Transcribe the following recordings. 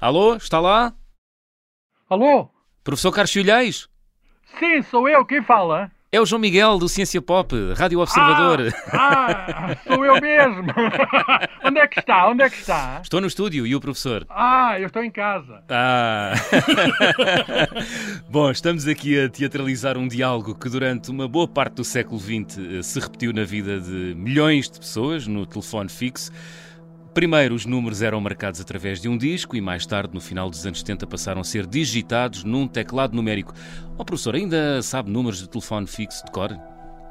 Alô, está lá? Alô? Professor Carlos Filhais? Sim, sou eu. Quem fala? É o João Miguel do Ciência Pop, Rádio Observador. Ah, ah sou eu mesmo. Onde é que está? Onde é que está? Estou no estúdio e o professor? Ah, eu estou em casa. Ah. Bom, estamos aqui a teatralizar um diálogo que durante uma boa parte do século XX eh, se repetiu na vida de milhões de pessoas no telefone fixo. Primeiro, os números eram marcados através de um disco e mais tarde, no final dos anos 70, passaram a ser digitados num teclado numérico. Oh, professor, ainda sabe números de telefone fixo de cor?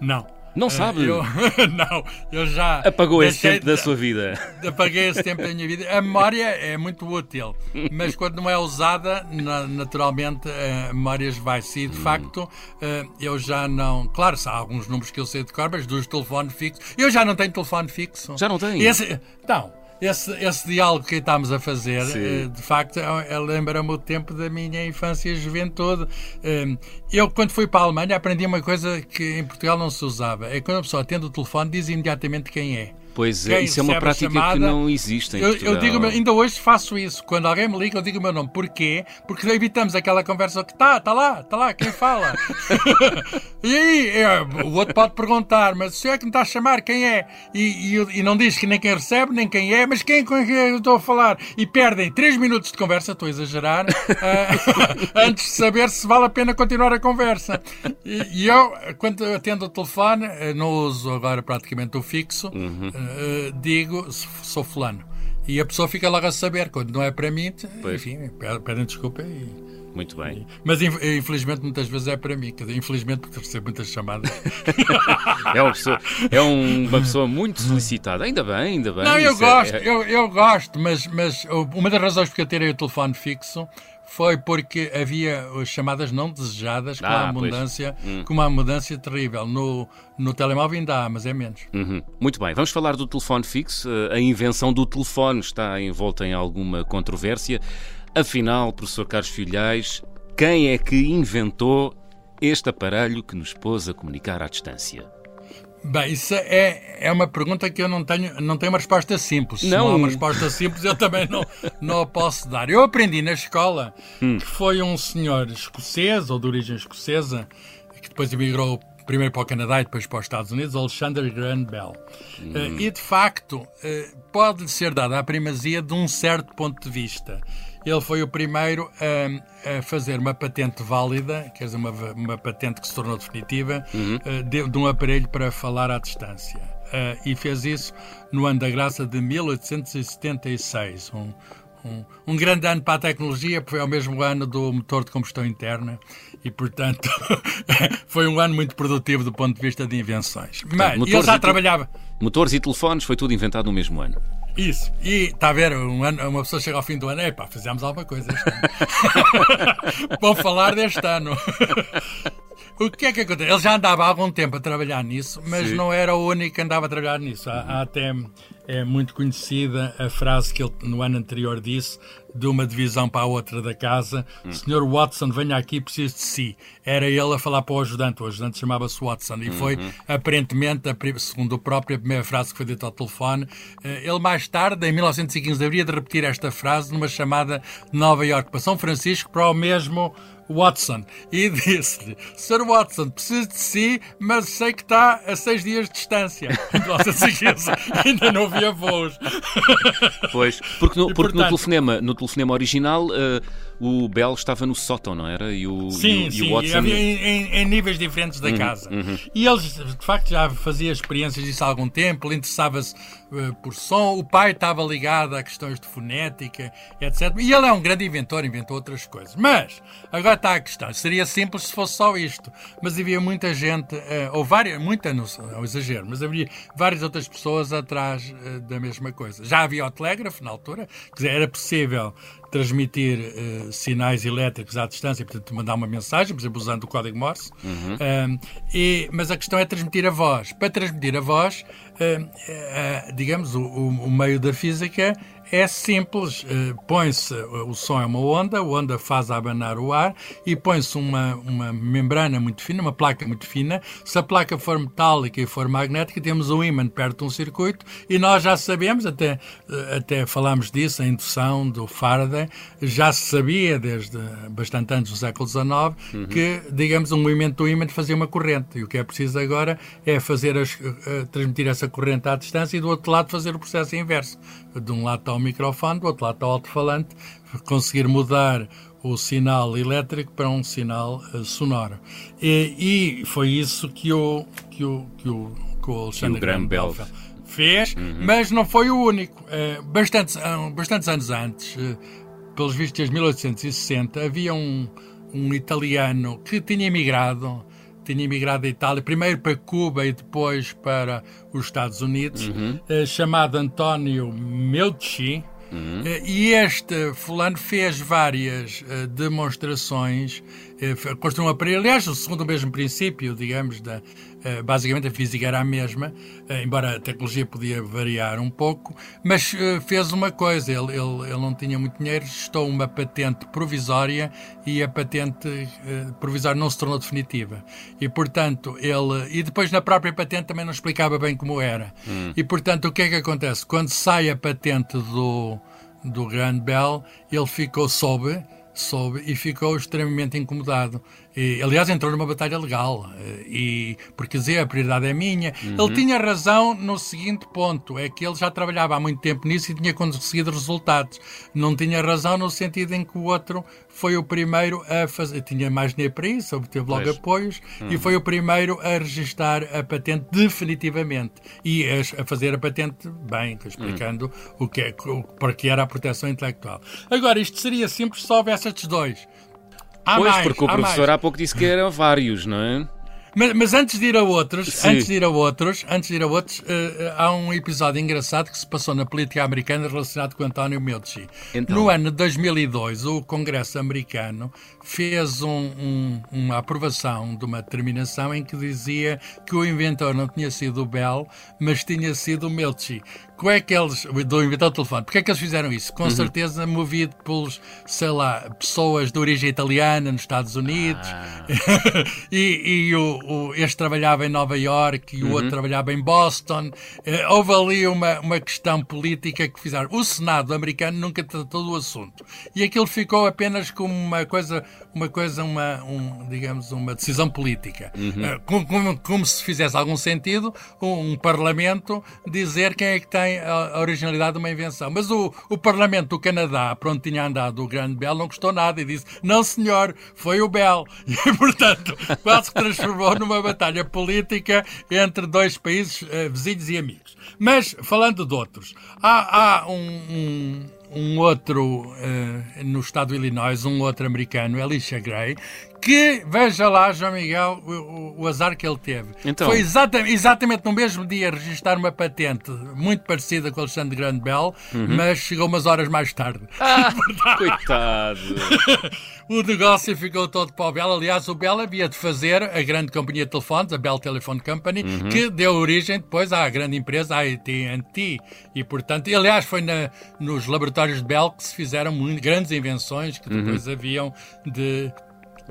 Não. Não sabe? Eu, não, eu já. Apagou esse tempo da sua vida. Apaguei esse tempo da minha vida. A memória é muito útil, mas quando não é usada, naturalmente a memória vai-se. E de hum. facto, uh, eu já não. Claro, há alguns números que eu sei de cor, mas dos telefones fixos. Eu já não tenho telefone fixo. Já não tem? Esse, não esse, esse diálogo que estamos a fazer, Sim. Eh, de facto, é, é, lembra-me o tempo da minha infância e juventude. Eh, eu, quando fui para a Alemanha, aprendi uma coisa que em Portugal não se usava. É quando a pessoa atende o telefone, diz imediatamente quem é. Pois é, isso é uma prática chamada, que não existe em eu, eu digo, ainda hoje faço isso. Quando alguém me liga, eu digo o meu nome. Porquê? Porque evitamos aquela conversa que está, está lá, está lá, quem fala? e aí, é, o outro pode perguntar, mas se é que me está a chamar, quem é? E, e, e, não diz que nem quem recebe, nem quem é, mas quem com quem eu estou a falar? E perdem 3 minutos de conversa, estou a exagerar, uh, antes de saber se vale a pena continuar a conversa. E, e eu, quando atendo o telefone, eh, não uso agora praticamente o fixo. Uhum uh, digo, sou fulano. E a pessoa fica logo a saber, quando não é para mim, pois. enfim, pedem desculpa e. Muito bem. Mas infelizmente muitas vezes é para mim, infelizmente porque recebo muitas chamadas. é, uma pessoa, é uma pessoa muito solicitada, ainda bem, ainda bem. Não, eu é- gosto, é... eu, eu gosto, mas, mas uma das razões porque eu terei o telefone fixo foi porque havia chamadas não desejadas com, ah, uma, abundância, hum. com uma abundância terrível. No, no telemóvel ainda há, mas é menos. Uhum. Muito bem, vamos falar do telefone fixo. A invenção do telefone está envolta em alguma controvérsia. Afinal, professor Carlos Filhais, quem é que inventou este aparelho que nos pôs a comunicar à distância? Bem, isso é, é uma pergunta que eu não tenho, não tenho uma resposta simples. Não. Se não há uma resposta simples, eu também não, não a posso dar. Eu aprendi na escola hum. que foi um senhor escocês, ou de origem escocesa, que depois emigrou primeiro para o Canadá e depois para os Estados Unidos, Alexander Graham Bell. Hum. Uh, e, de facto, uh, pode ser dada a primazia de um certo ponto de vista ele foi o primeiro a, a, fazer uma patente válida, quer dizer, uma, uma patente que se tornou definitiva, uhum. Eh, de, de, um aparelho para falar à distância. Uh, e fez isso no ano da graça de 1876, um, um, um, grande ano para a tecnologia, porque foi ao mesmo ano do motor de combustão interna e, portanto, foi um ano muito produtivo do ponto de vista de invenções. Mas ele já trabalhava. Motores e telefones foi tudo inventado no mesmo ano. Isso. E está a ver, um ano, uma pessoa chega ao fim do ano, epá, fizemos alguma coisa este ano. Vamos falar deste ano. o que é que acontece? Ele já andava há algum tempo a trabalhar nisso, mas Sim. não era o único que andava a trabalhar nisso. Há, há até é muito conhecida a frase que ele no ano anterior disse de uma divisão para a outra da casa. Hum. Senhor Watson, venha aqui, preciso de si. Era ele a falar para o ajudante. O ajudante chamava-se Watson. E foi, uhum. aparentemente, a, segundo o próprio, a primeira frase que foi dita ao telefone. Eh, ele, mais tarde, em 1915, haveria de repetir esta frase numa chamada de Nova York para São Francisco para o mesmo Watson e disse-lhe: Sr. Watson, preciso de si, mas sei que está a seis dias de distância. Nossa certeza, ainda não havia voos. Pois, porque no, porque portanto, no, telefonema, no telefonema original. Uh o Bell estava no sótão, não era? E o, sim, e o, sim, e o Watson... havia em, em, níveis diferentes da uhum, casa. Uhum. E eles, de facto, já faziam experiências disso há algum tempo, ele interessava-se uh, por som, o pai estava ligado a questões de fonética, etc. E ele é um grande inventor, inventou outras coisas. Mas, agora está a questão, seria simples se fosse só isto, mas havia muita gente, uh, ou várias, muita, não é exagero, mas havia várias outras pessoas atrás uh, da mesma coisa. Já havia o telégrafo na altura, quer dizer, era possível transmitir uh, sinais elétricos à distância, portanto, mandar uma mensagem, por exemplo, usando o código Morse. Uhum. Uh, e, mas a questão é transmitir a voz. Para transmitir a voz, uh, digamos, o, o, meio da física é simples. Uh, põe-se, o som é uma onda, a onda faz abanar o ar e põe-se uma, uma membrana muito fina, uma placa muito fina. Se a placa for metálica e for magnética, temos um ímã perto de um circuito e nós já sabemos, até, até falámos disso, a indução do Faraday, já se sabia desde bastante antes do século XIX uhum. que, digamos, um movimento do ímã fazia uma corrente e o que é preciso agora é fazer as, transmitir essa corrente à distância e do outro lado fazer o processo inverso. De um lado está microfone, do outro lado está o alto-falante, conseguir mudar o sinal elétrico para um sinal uh, sonoro. E, e, foi isso que o, que o, que o, que o Alexandre o Graham Bell fez, uhum. mas não foi o único. Uh, bastantes, uh, bastantes anos antes, pelos vistos de 1860, havia um, um italiano que tinha emigrado tinha emigrado da Itália, primeiro para Cuba e depois para os Estados Unidos, uhum. eh, chamado António Melchi. Uhum. Eh, e este fulano fez várias uh, demonstrações, construiu um aparelho, aliás, segundo o mesmo princípio, digamos, da, basicamente a física era a mesma, embora a tecnologia podia variar um pouco, mas fez uma coisa, ele, ele, ele não tinha muito dinheiro, gestou uma patente provisória e a patente provisória não se tornou definitiva. E, portanto, ele... E depois na própria patente também não explicava bem como era. Uhum. E, portanto, o que é que acontece? Quando sai a patente do do Grand Bell, ele ficou sob, sob e ficou extremamente incomodado. E, aliás, entrou numa batalha legal, eh, e, porque dizia a prioridade é minha. Uhum. Ele tinha razão no seguinte ponto: é que ele já trabalhava há muito tempo nisso e tinha conseguido resultados. Não tinha razão no sentido em que o outro foi o primeiro a fazer, tinha mais dinheiro para isso, obteve logo pois. apoios, uhum. e foi o primeiro a registar a patente definitivamente e a, a fazer a patente bem, explicando uhum. o que é, o, para que era a proteção intelectual. Agora, isto seria simples se houvesse estes dois. Há pois, mais, porque o professor mais. há pouco disse que eram vários, não é? Mas, mas, antes de ir a outros, Sim. antes de ir a outros, antes de ir a outros, uh, há um episódio engraçado que se passou na política americana relacionado com António Medici. Então. No ano de 2002, o Congresso americano fez um, um, uma aprovação de uma determinação em que dizia que o inventor não tinha sido o Bell, mas tinha sido o Medici como é que eles, do inventar o telefone, porque é que eles fizeram isso? Com uhum. certeza movido pelos, sei lá, pessoas de origem italiana nos Estados Unidos, ah. e, e o, o, este trabalhava em Nova York e o uhum. outro trabalhava em Boston. Uh, houve ali uma, uma questão política que fizeram. O Senado americano nunca tratou do assunto. E aquilo ficou apenas como uma coisa, uma coisa, uma, um, digamos, uma decisão política. Uhum. Uh, como, como, como, se fizesse algum sentido um, um parlamento dizer quem é que tem a, originalidade de uma invenção. Mas o, o Parlamento do Canadá, para onde tinha andado o grande Bell, não gostou nada e disse: Não, senhor, foi o Bell. E, portanto, quase se transformou numa batalha política entre dois países uh, vizinhos e amigos. Mas, falando de outros, há, há um, um um outro uh, no estado de Illinois, um outro americano, Elisha Gray, que, veja lá, João Miguel, o, o azar que ele teve. Então. Foi exatamente, exatamente no mesmo dia registrar uma patente muito parecida com Alexandre Grande Bell, uhum. mas chegou umas horas mais tarde. Ah, coitado! o negócio ficou todo para o Bell. Aliás, o Bell havia de fazer a grande companhia de telefones, a Bell Telephone Company, uhum. que deu origem depois à grande empresa, a AT&T. E, portanto, e, aliás, foi na, nos laboratórios de Bell que se fizeram muito, grandes invenções que depois uhum. haviam de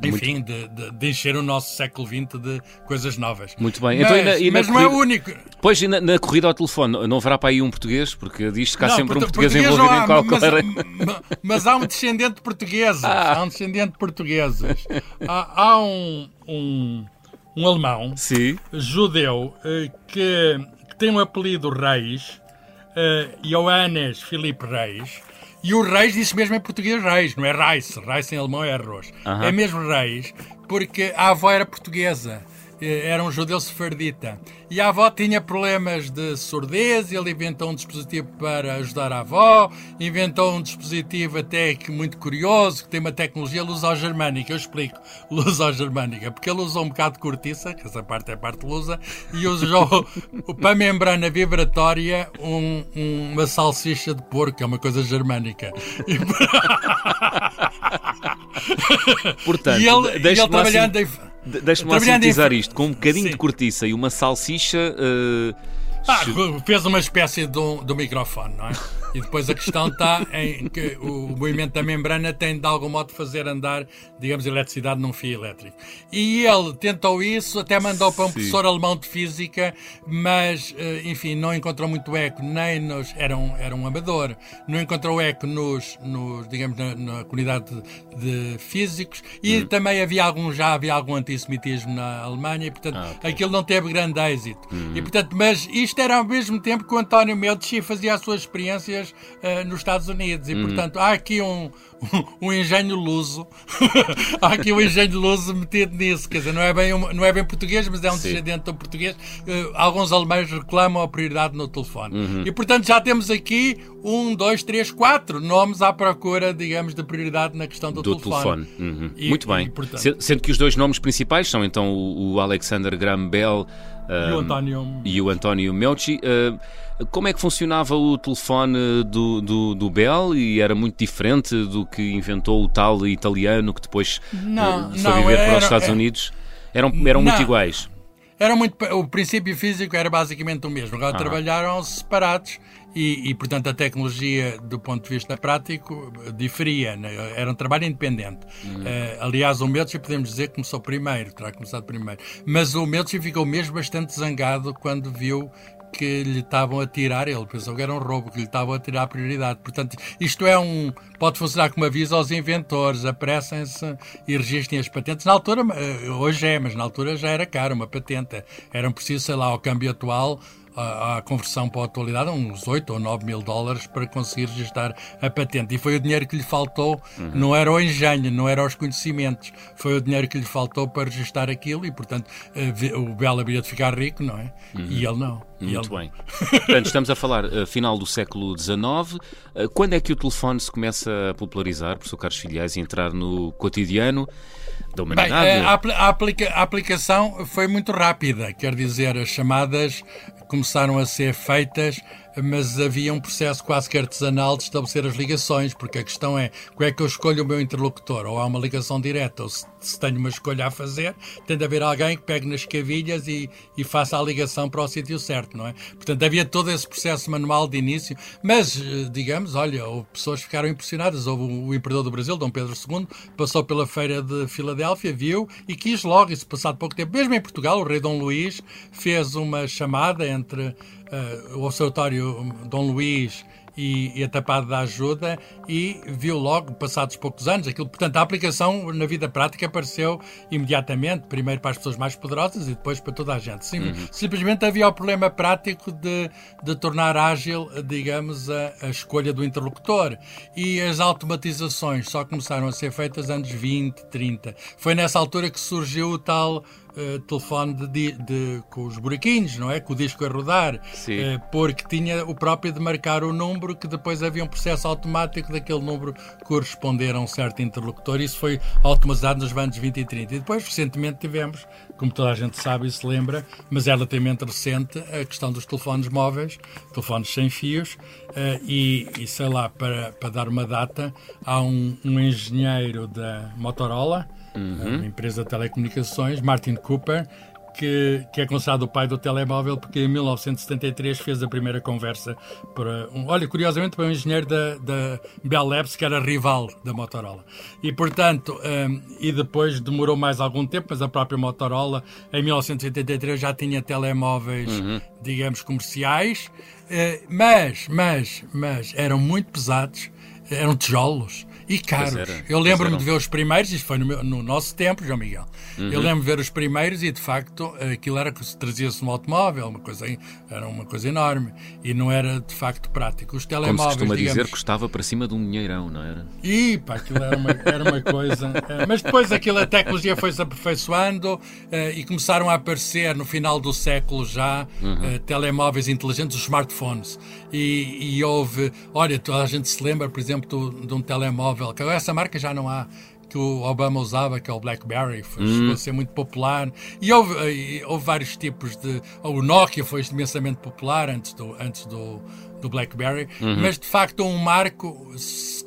enfim, Muito... de, de, de, encher o nosso século XX de coisas novas. Muito bem. Mas, então, e na, e mas não corrida... é o único. Pois, na, na, corrida ao telefone, não haverá para aí um português? Porque diz que há não, sempre um português, português envolvido há, em qualquer... Mas, mas, há um descendente de portugueses. Ah. Há um descendente de portugueses. há, há um, um, um, alemão, Sim. judeu, eh, que, que tem um apelido Reis, uh, Johannes Filipe Reis, e o Reis disse mesmo em português Reis, não é Reis. Reis em alemão é arroz. É mesmo Reis, porque a avó era portuguesa. Eh, era um judeu sefardita. E a avó tinha problemas de surdez, ele inventou um dispositivo para ajudar a avó, inventou um dispositivo até que muito curioso, que tem uma tecnologia luso-germânica. Eu explico, luso-germânica, porque ele usou um bocado de cortiça, que essa parte é parte lusa, e usou para a membrana vibratória um, uma salsicha de porco, que é uma coisa germânica. E... Portanto, e ele, e ele trabalhando assim... em Deixa-me lá sintetizar isto. Com um bocadinho Sim. de cortiça e uma salsicha. Uh... Ah, fez uma espécie do, do microfone, não é? E depois a questão está em que o movimento da membrana tem de algum modo fazer andar, digamos, eletricidade num fio elétrico. E ele tentou isso, até mandou para um Sim. professor alemão de física, mas, eh, enfim, não encontrou muito eco, nem nos. Era um, era um amador, não encontrou eco nos, nos digamos, na, na comunidade de, de físicos e hum. também havia algum, já havia algum antissemitismo na Alemanha e, portanto, ah, okay. aquilo não teve grande êxito. Hum. E, portanto, mas isto era ao mesmo tempo que o António Medici fazia as suas experiências uh, nos Estados Unidos e, hum. portanto, há aqui um, um, um engenho luso, há aqui um engenho luso metido nisso, quer dizer, não é bem, um, não é bem português, mas é um Sim. descendente do português. Uh, alguns alemães reclamam a prioridade no telefone. Uhum. E, portanto, já temos aqui um, dois, três, quatro nomes à procura, digamos, de prioridade na questão do, do telefone. telefone. Uhum. E, Muito bem. E, portanto... Sendo que os dois nomes principais são então o Alexander Graham Bell e o António, e o António Melchi. Uh, como é que funcionava o telefone do, do, do Bell e era muito diferente do que inventou o tal italiano que depois não, uh, foi não, viver era, para os Estados era, Unidos? Eram, eram não, muito iguais. Era muito, o princípio físico era basicamente o mesmo. Agora ah. trabalharam separados e, e, portanto, a tecnologia, do ponto de vista prático, diferia. Né? Era um trabalho independente. Uhum. Uh, aliás, o Melchi, podemos dizer, começou primeiro, terá começado primeiro. Mas o Melchi ficou mesmo bastante zangado quando viu que lhe estavam a tirar, ele pensou que era um roubo, que lhe estavam a tirar a prioridade. Portanto, isto é um. pode funcionar como aviso aos inventores, apressem-se e registrem as patentes. Na altura, eh, hoje é, mas na altura já era caro uma patente. Era preciso, sei lá, ao câmbio atual, a, a, conversão para a atualidade, uns 8 ou 9 mil dólares para conseguir registrar a patente. E foi o dinheiro que lhe faltou, uhum. não era o engenho, não era os conhecimentos, foi o dinheiro que lhe faltou para registrar aquilo e, portanto, eh, o Belo havia de ficar rico, não é? Uhum. E ele não. Muito ele... bem. Portanto, estamos a falar uh, final do século XIX. Uh, quando é que o telefone se começa a popularizar, professor Carlos Filiais, e entrar no cotidiano? da humanidade? Bem, a, aplica, a, aplicação foi muito rápida, quer dizer, as chamadas começaram a ser feitas mas havia um processo quase que artesanal de estabelecer as ligações, porque a questão é como é que eu escolho o meu interlocutor? Ou há uma ligação direta, ou se, se tenho uma escolha a fazer, tem de haver alguém que pegue nas cavilhas e, e faça a ligação para o sítio certo, não é? Portanto, havia todo esse processo manual de início, mas, eh, digamos, olha, pessoas ficaram impressionadas. Houve o imperador do Brasil, Dom Pedro II, passou pela feira de Filadélfia, viu e quis logo, isso passado pouco tempo, mesmo em Portugal, o rei Dom Luís fez uma chamada entre uh, o Observatório Dom Luís e, e a Tapada da Ajuda e viu logo, passados poucos anos, aquilo. Portanto, a aplicação na vida prática apareceu imediatamente, primeiro para as pessoas mais poderosas e depois para toda a gente. Sim, uhum. Simplesmente havia o problema prático de, de tornar ágil, digamos, a, a, escolha do interlocutor. E as automatizações só começaram a ser feitas anos 20, 30. Foi nessa altura que surgiu o tal uh, telefone de, de, com os buraquinhos, não é? Com o disco a rodar, uh, porque tinha o próprio de marcar o número, que depois havia um processo automático daquele número corresponder a um certo interlocutor. Isso foi automatizado nos anos 20 e 30. E depois, recentemente, tivemos, como toda a gente sabe e se lembra, mas é relativamente recente, a questão dos telefones móveis, telefones sem fios, uh, e, e, sei lá, para, para dar uma data, há um, um engenheiro da Motorola uhum. uma empresa de telecomunicações, Martin Cooper, que, que, é considerado o pai do telemóvel, porque em 1973 fez a primeira conversa para um, olha, curiosamente para um engenheiro da, da Bell Labs, que era rival da Motorola. E portanto, um, e depois demorou mais algum tempo, mas a própria Motorola em 1983 já tinha telemóveis, uhum. digamos, comerciais, uh, mas, mas, mas eram muito pesados, eram tijolos e caros. eu lembro-me de ver os primeiros, isto foi no, meu, no nosso tempo, João Miguel. Uhum. Eu lembro-me de ver os primeiros e de facto aquilo era que se trazia-se no automóvel, uma coisa, era uma coisa enorme e não era de facto prático. Os telemóveis. Como se costuma digamos, dizer, custava para cima de um dinheirão, não era? E pá, aquilo era uma, era uma coisa. Eh, mas depois aquilo, a tecnologia foi-se aperfeiçoando uh, e começaram a aparecer no final do século já uhum. uh, telemóveis inteligentes, os smartphones. E, e houve, olha, toda a gente se lembra, por exemplo, de um telemóvel telemóvel, que essa marca já não há, que o Obama usava, que é o BlackBerry, foi, hum. chegou a ser muito popular. E houve, e houve vários tipos de. O Nokia foi imensamente popular antes do, antes do, do BlackBerry, uhum. mas de facto um marco,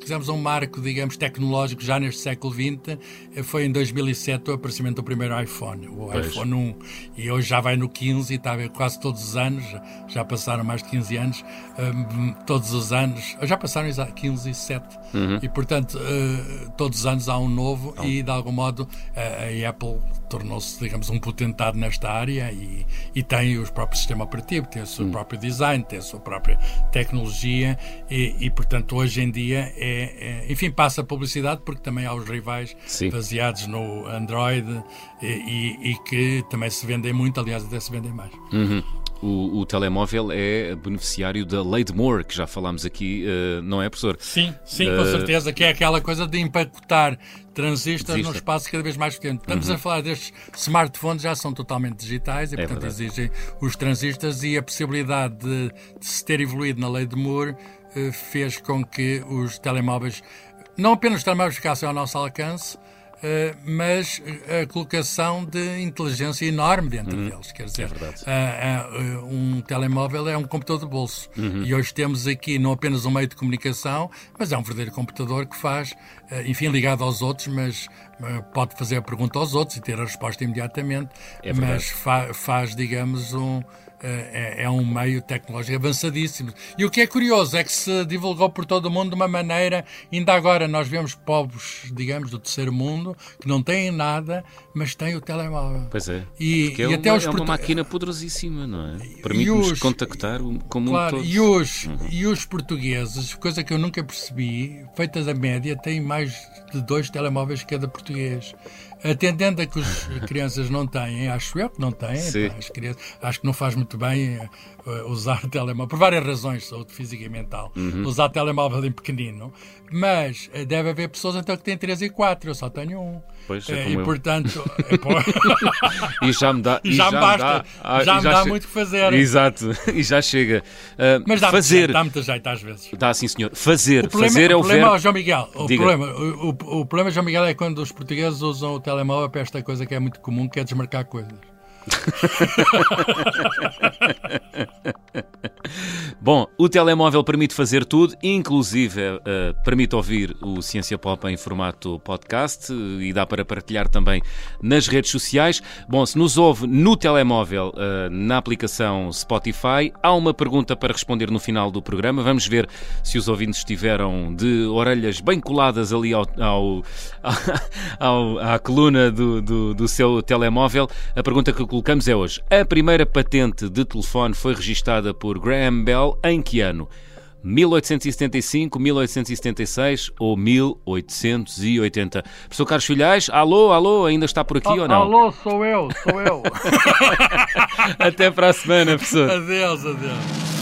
quisermos um marco, digamos, tecnológico já neste século XX, foi em 2007 o aparecimento do primeiro iPhone, o pois. iPhone 1, e hoje já vai no 15 e está a ver quase todos os anos, já passaram mais de 15 anos, um, todos os anos, já passaram 15 e 7, uhum. e portanto uh, todos os anos há um novo oh. e de algum modo a, Apple tornou-se, digamos, um potentado nesta área e, e tem o próprio sistema operativo, tem o seu hum. próprio design, tem a sua própria tecnologia e, e portanto, hoje em dia, é, é, enfim, passa publicidade porque também há os rivais Sim. baseados no Android e, e, que também se vendem muito, aliás, até se vendem mais. Uhum o, o, telemóvel é beneficiário da Lei de Moore, que já falámos aqui, uh, não é, professor? Sim, sim, uh, com certeza, que é aquela coisa de empacotar transistores num espaço cada vez mais pequeno. Estamos uhum. a falar destes smartphones, já são totalmente digitais e, é portanto, verdade. exigem os transistores e a possibilidade de, de se ter evoluído na Lei de Moore fez com que os telemóveis, não apenas os telemóveis ficassem ao nosso alcance, Uh, mas a colocação de inteligência enorme dentro uhum. deles. Quer dizer, é um telemóvel é um computador de bolso. Uhum. E hoje temos aqui não apenas um meio de comunicação, mas é um verdadeiro computador que faz, enfim, ligado aos outros, mas pode fazer a pergunta aos outros e ter a resposta imediatamente, é mas fa faz, digamos, um é, é, é, um meio tecnológico avançadíssimo. E o que é curioso é que se divulgou por todo o mundo de uma maneira, ainda agora nós vemos povos, digamos, do terceiro mundo, que não têm nada, mas têm o telemóvel. Pois é. E, e é até uma, os é uma máquina poderosíssima, não é? Permite-nos contactar com o claro, mundo E os, uhum. e os portugueses, coisa que eu nunca percebi, feita da média, têm mais de dois telemóveis cada português. Atendendo a que as crianças não têm, acho eu que não têm, pá, crianças, acho que não faz muito bem uh, usar telemóvel, por várias razões, saúde física e mental, uhum. usar telemóvel em pequenino, mas uh, deve haver pessoas então que têm 3 e 4, eu só tenho um. Pois, é, e eu. portanto. e já me dá. E já, já me basta. Dá, já me dá che... muito que fazer. Exato, e já chega. Uh, Mas dá fazer. Dá muita jeito às vezes. Dá sim, senhor. Fazer. O problema, fazer é o, o problema, verbo... João Miguel, o problema, o, o, o problema, João Miguel, é quando os portugueses usam o telemóvel para esta coisa que é muito comum, que é desmarcar coisas. Bom, o telemóvel permite fazer tudo, inclusive uh, permite ouvir o Ciência Pop em formato podcast uh, e dá para partilhar também nas redes sociais. Bom, se nos ouve no telemóvel, uh, na aplicação Spotify, há uma pergunta para responder no final do programa. Vamos ver se os ouvintes estiveram de orelhas bem coladas ali ao, ao, ao à coluna do, do, do seu telemóvel. A pergunta que colocamos é hoje: a primeira patente de telefone foi registada por Graham Bell em que ano? 1875, 1876 ou 1880. Professor Carlos Filhais, alô, alô, ainda está por aqui ou não? Alô, sou eu, sou eu. Até para a semana, professor. Adeus, adeus.